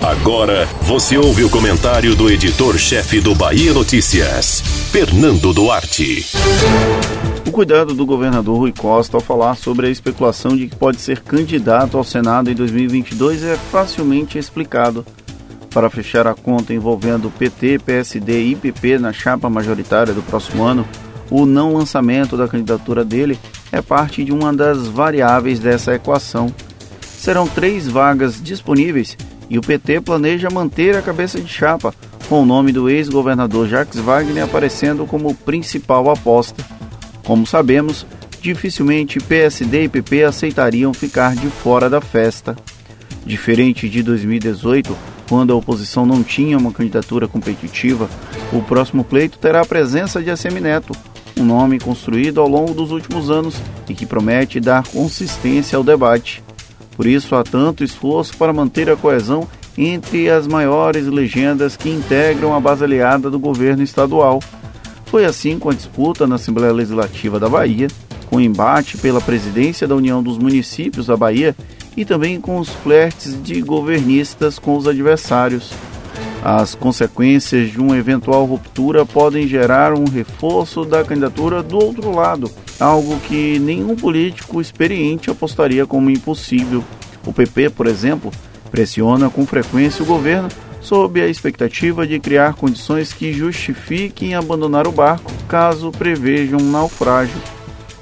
Agora você ouve o comentário do editor-chefe do Bahia Notícias, Fernando Duarte. O cuidado do governador Rui Costa ao falar sobre a especulação de que pode ser candidato ao Senado em 2022 é facilmente explicado. Para fechar a conta envolvendo PT, PSD e PP na chapa majoritária do próximo ano, o não lançamento da candidatura dele é parte de uma das variáveis dessa equação. Serão três vagas disponíveis e o PT planeja manter a cabeça de chapa, com o nome do ex-governador Jacques Wagner aparecendo como principal aposta. Como sabemos, dificilmente PSD e PP aceitariam ficar de fora da festa. Diferente de 2018, quando a oposição não tinha uma candidatura competitiva, o próximo pleito terá a presença de Assemineto, um nome construído ao longo dos últimos anos e que promete dar consistência ao debate. Por isso há tanto esforço para manter a coesão entre as maiores legendas que integram a base aliada do governo estadual. Foi assim com a disputa na Assembleia Legislativa da Bahia, com o embate pela presidência da União dos Municípios da Bahia e também com os flertes de governistas com os adversários. As consequências de uma eventual ruptura podem gerar um reforço da candidatura do outro lado, algo que nenhum político experiente apostaria como impossível. O PP, por exemplo, pressiona com frequência o governo sob a expectativa de criar condições que justifiquem abandonar o barco caso prevejam um naufrágio.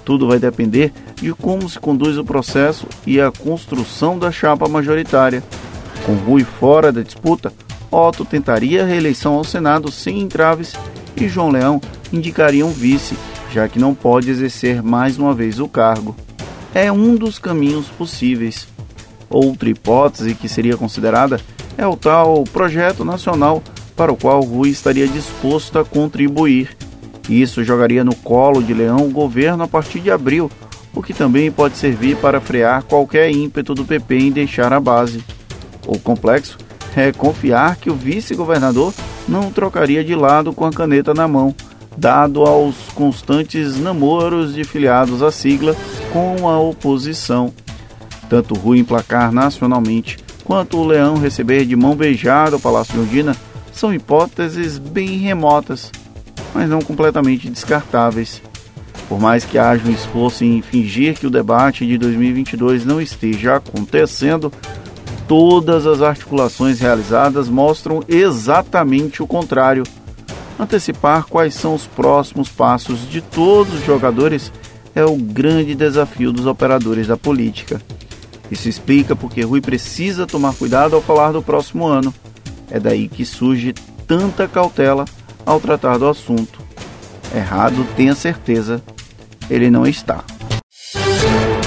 Tudo vai depender de como se conduz o processo e a construção da chapa majoritária. Com Rui fora da disputa, Otto tentaria a reeleição ao Senado sem entraves e João Leão indicaria um vice, já que não pode exercer mais uma vez o cargo. É um dos caminhos possíveis. Outra hipótese que seria considerada é o tal projeto nacional para o qual Rui estaria disposto a contribuir. Isso jogaria no colo de Leão o governo a partir de abril, o que também pode servir para frear qualquer ímpeto do PP em deixar a base. O complexo é confiar que o vice-governador não trocaria de lado com a caneta na mão, dado aos constantes namoros de filiados à sigla com a oposição. Tanto Rui emplacar nacionalmente quanto o Leão receber de mão beijada o Palácio de Undina são hipóteses bem remotas, mas não completamente descartáveis. Por mais que haja um esforço em fingir que o debate de 2022 não esteja acontecendo, todas as articulações realizadas mostram exatamente o contrário. Antecipar quais são os próximos passos de todos os jogadores é o grande desafio dos operadores da política. Isso explica porque Rui precisa tomar cuidado ao falar do próximo ano. É daí que surge tanta cautela ao tratar do assunto. Errado, tenha certeza, ele não está.